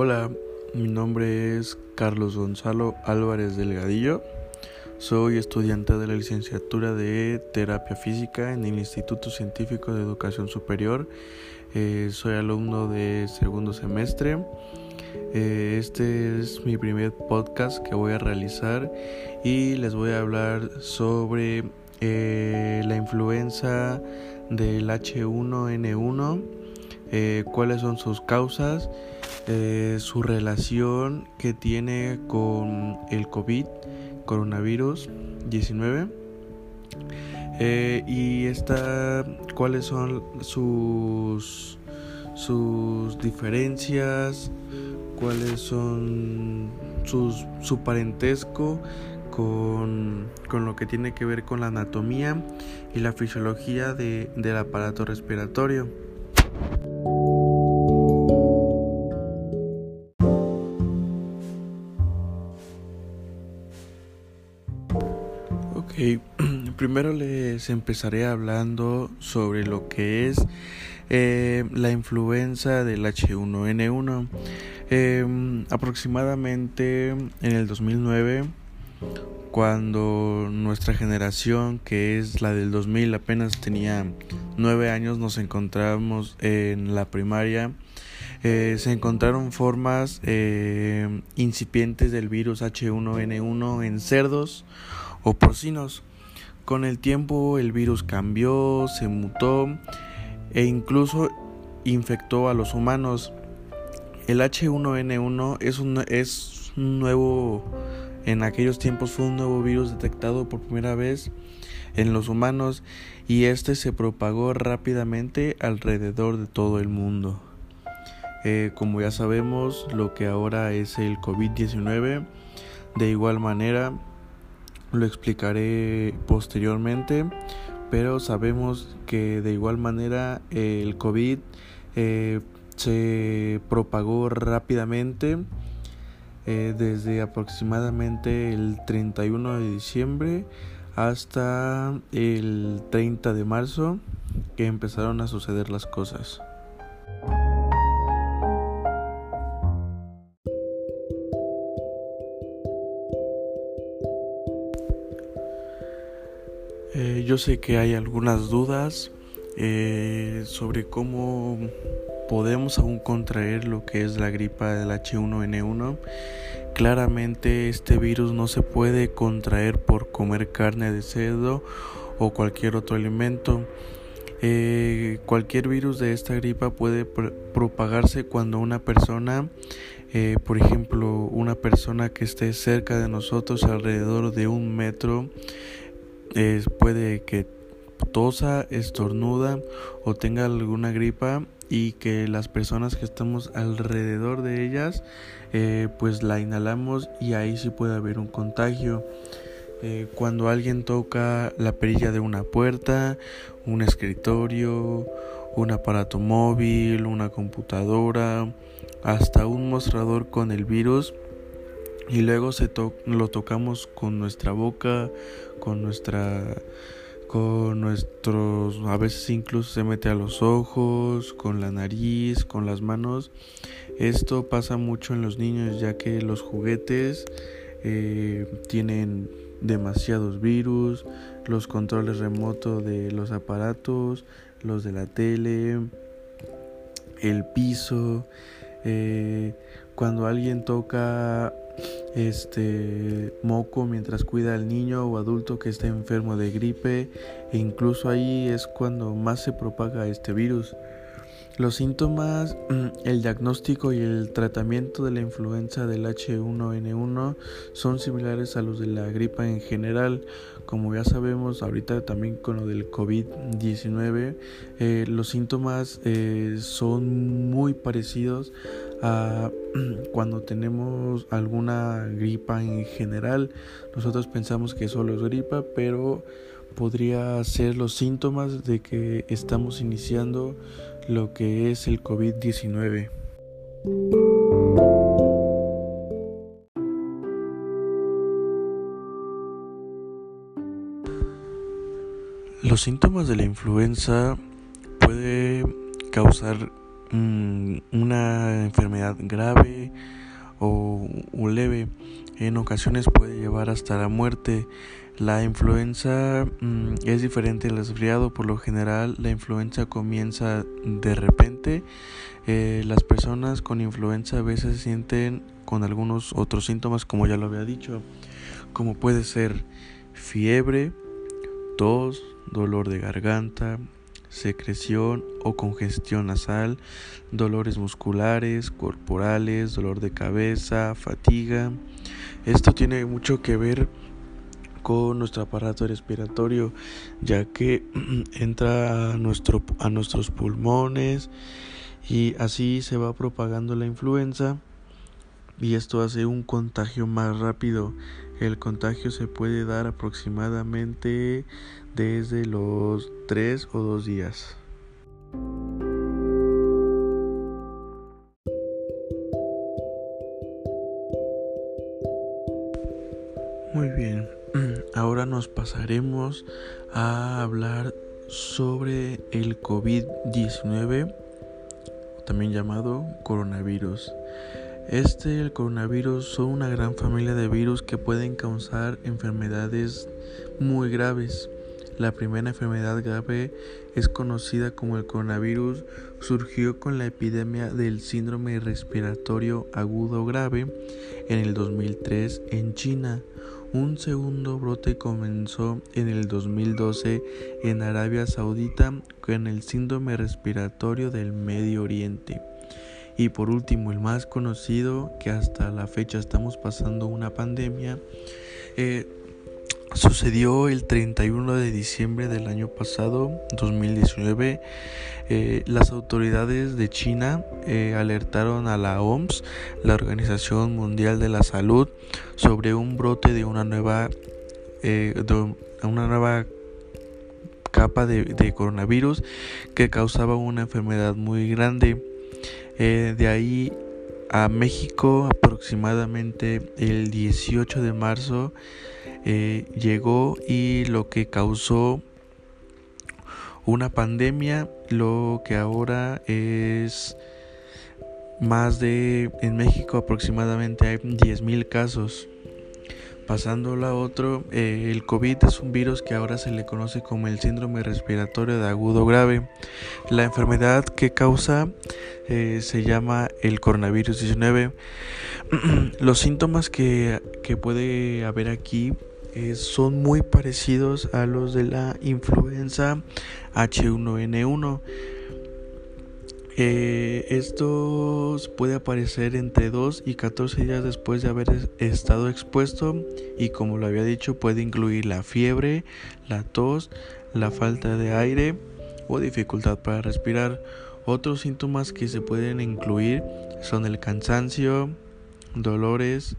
Hola, mi nombre es Carlos Gonzalo Álvarez Delgadillo. Soy estudiante de la licenciatura de terapia física en el Instituto Científico de Educación Superior. Eh, soy alumno de segundo semestre. Eh, este es mi primer podcast que voy a realizar y les voy a hablar sobre eh, la influenza del H1N1, cuáles son sus causas, su relación que tiene con el COVID coronavirus 19 eh, y esta cuáles son sus sus diferencias cuáles son sus, su parentesco con, con, lo que tiene que ver con la anatomía y la fisiología de, del aparato respiratorio. Empezaré hablando sobre lo que es eh, la influenza del H1N1. Em, aproximadamente en el 2009, cuando nuestra generación, que es la del 2000, apenas tenía 9 años, nos encontramos en la primaria. Eh, se encontraron formas eh, incipientes del virus H1N1 en cerdos o porcinos. Con el tiempo el virus cambió, se mutó e incluso infectó a los humanos. El H1N1 es un, nuevo, en aquellos tiempos fue un nuevo virus detectado por primera vez en los humanos y este se propagó rápidamente alrededor de todo el mundo. Eh, como ya sabemos, lo que ahora es el COVID-19, de igual manera lo explicaré posteriormente, pero sabemos que de igual manera el COVID eh, se propagó rápidamente eh, desde aproximadamente el 31 de diciembre hasta el 30 de marzo que empezaron a suceder las cosas. Yo sé que hay algunas dudas eh, sobre cómo podemos aún contraer lo que es la gripa del H1N1. Claramente este virus no se puede contraer por comer carne de cerdo o cualquier otro alimento. Eh, cualquier virus de esta gripa puede propagarse cuando una persona, por ejemplo, una persona que esté cerca de nosotros alrededor de un metro, puede que tosa, estornuda o tenga alguna gripa y que las personas que estamos alrededor de ellas eh, pues la inhalamos y ahí sí puede haber un contagio. Eh, cuando alguien toca la perilla de una puerta, un escritorio, un aparato móvil, una computadora, hasta un mostrador con el virus, y luego se lo tocamos con nuestra boca, con nuestra con nuestros a veces incluso se mete a los ojos, con la nariz, con las manos. Esto pasa mucho en los niños ya que los juguetes eh, tienen demasiados virus, los controles remotos de los aparatos, los de la tele, el piso. Eh, cuando alguien toca este moco mientras cuida al niño o adulto que está enfermo de gripe e incluso ahí es cuando más se propaga este virus. Los síntomas, el diagnóstico y el tratamiento de la influenza del H1N1 son similares a los de la gripa en general. Como ya sabemos, ahorita también con lo del COVID-19, eh, los síntomas eh, son muy parecidos a cuando tenemos alguna gripa en general. Nosotros pensamos que solo es gripa, pero podría ser los síntomas de que estamos iniciando lo que es el COVID-19. Los síntomas de la influenza puede causar mm, una enfermedad grave o, leve. En ocasiones puede llevar hasta la muerte. La influenza mm, es diferente al resfriado. Por lo general, la influenza comienza de repente. Eh, las personas con influenza a veces se sienten con algunos otros síntomas, como ya lo había dicho, como puede ser fiebre, tos, dolor de garganta, secreción o congestión nasal, dolores musculares, corporales, dolor de cabeza, fatiga. Esto tiene mucho que ver con nuestro aparato respiratorio, ya que entra a, nuestro, a nuestros pulmones y así se va propagando la influenza y esto hace un contagio más rápido. El contagio se puede dar aproximadamente desde los 3 o 2 días. Nos pasaremos a hablar sobre el COVID-19, también llamado coronavirus. Este y el coronavirus son una gran familia de virus que pueden causar enfermedades muy graves. La primera enfermedad grave es conocida como el coronavirus, surgió con la epidemia del síndrome respiratorio agudo grave en el 2003 en China. Un segundo brote comenzó en el 2012 en Arabia Saudita con el síndrome respiratorio del Medio Oriente. Y por último, el más conocido, que hasta la fecha estamos pasando una pandemia, eh, sucedió el 31 de diciembre del año pasado, 2019. Eh, las autoridades de China eh, alertaron a la OMS, la Organización Mundial de la Salud, sobre un brote de una nueva, de una nueva capa de coronavirus que causaba una enfermedad muy grande. Eh, de ahí a México aproximadamente el 18 de marzo eh, llegó y lo que causó una pandemia, lo que ahora es más de en México aproximadamente hay 10.000 casos. Pasando a otro, eh, el COVID es un virus que ahora se le conoce como el síndrome respiratorio de agudo grave. La enfermedad que causa eh, se llama el coronavirus 19. Los síntomas que, puede haber aquí eh, son muy parecidos a los de la influenza H1N1. Eh, esto puede aparecer entre 2 y 14 días después de haber estado expuesto y como lo había dicho puede incluir la fiebre, la tos, la falta de aire o dificultad para respirar. Otros síntomas que se pueden incluir son el cansancio, dolores,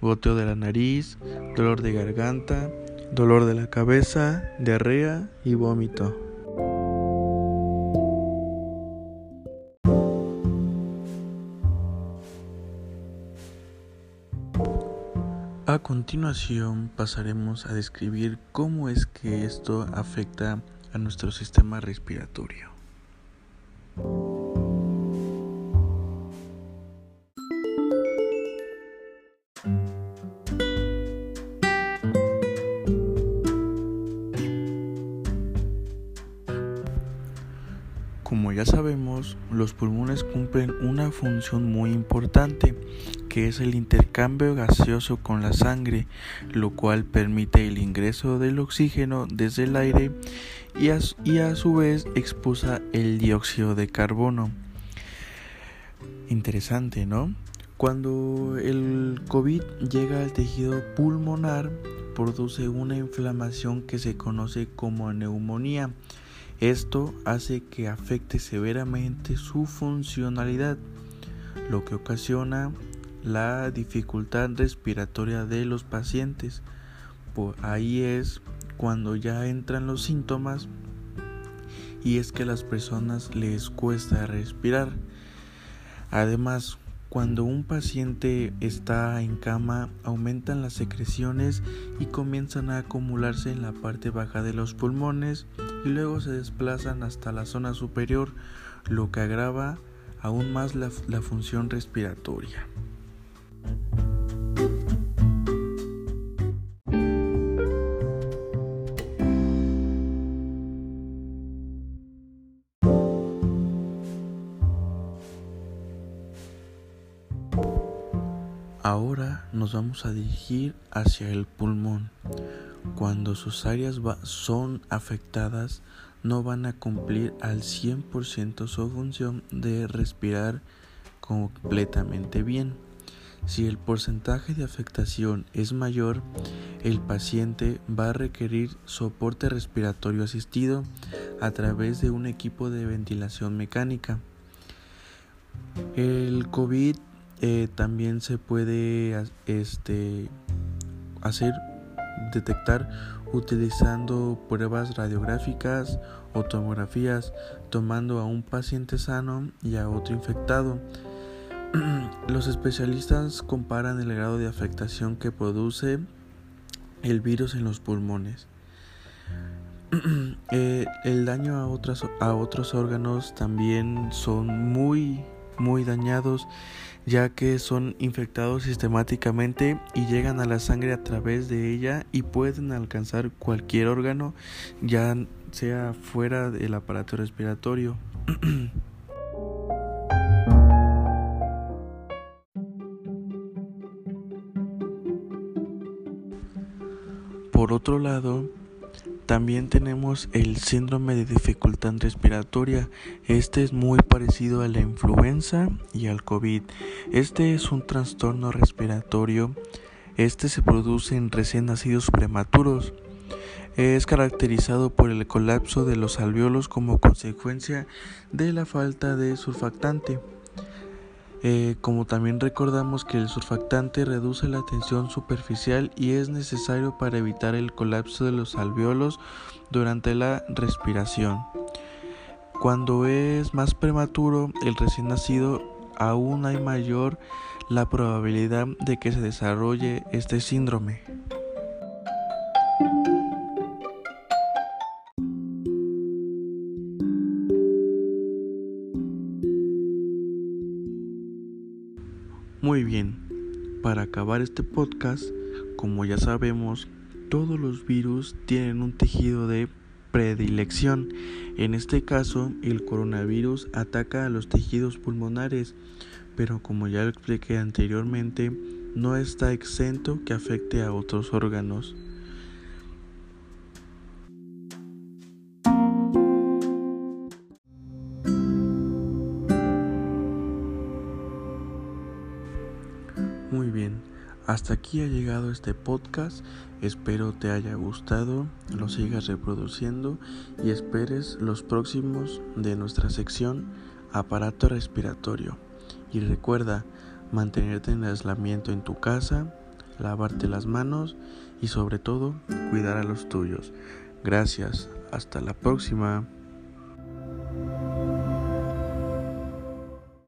goteo de la nariz, dolor de garganta, dolor de la cabeza, diarrea y vómito. Continuación pasaremos a describir cómo es que esto afecta a nuestro sistema respiratorio. Como ya sabemos, los pulmones cumplen una función muy importante, que es el intercambio gaseoso con la sangre, lo cual permite el ingreso del oxígeno desde el aire y a, su vez expulsa el dióxido de carbono. Interesante, ¿no? Cuando el COVID llega al tejido pulmonar, produce una inflamación que se conoce como neumonía. Esto hace que afecte severamente su funcionalidad, lo que ocasiona la dificultad respiratoria de los pacientes. Ahí es cuando ya entran los síntomas y es que a las personas les cuesta respirar. Además, cuando un paciente está en cama, aumentan las secreciones y comienzan a acumularse en la parte baja de los pulmones y luego se desplazan hasta la zona superior, lo que agrava aún más la función respiratoria. Ahora nos vamos a dirigir hacia el pulmón. Cuando sus áreas son afectadas, no van a cumplir al 100% su función de respirar completamente bien. Si el porcentaje de afectación es mayor, el paciente va a requerir soporte respiratorio asistido a través de un equipo de ventilación mecánica. El COVID eh, también se puede este, hacer detectar utilizando pruebas radiográficas o tomografías, tomando a un paciente sano y a otro infectado. Los especialistas comparan el grado de afectación que produce el virus en los pulmones. Eh, el daño a, otras, a otros órganos también son muy muy dañados ya que son infectados sistemáticamente y llegan a la sangre a través de ella y pueden alcanzar cualquier órgano ya sea fuera del aparato respiratorio. Por otro lado, también tenemos el síndrome de dificultad respiratoria. Este es muy parecido a la influenza y al COVID. Este es un trastorno respiratorio. Este se produce en recién nacidos prematuros. Es caracterizado por el colapso de los alveolos como consecuencia de la falta de surfactante. Eh, como también recordamos que el surfactante reduce la tensión superficial y es necesario para evitar el colapso de los alveolos durante la respiración. Cuando es más prematuro el recién nacido, aún hay mayor la probabilidad de que se desarrolle este síndrome. Acabar este podcast, como ya sabemos, todos los virus tienen un tejido de predilección. En este caso, el coronavirus ataca a los tejidos pulmonares, pero como ya lo expliqué anteriormente, no está exento que afecte a otros órganos. Hasta aquí ha llegado este podcast. Espero te haya gustado, lo sigas reproduciendo y esperes los próximos de nuestra sección aparato respiratorio. Y recuerda mantenerte en aislamiento en tu casa, lavarte las manos y sobre todo cuidar a los tuyos. Gracias, hasta la próxima.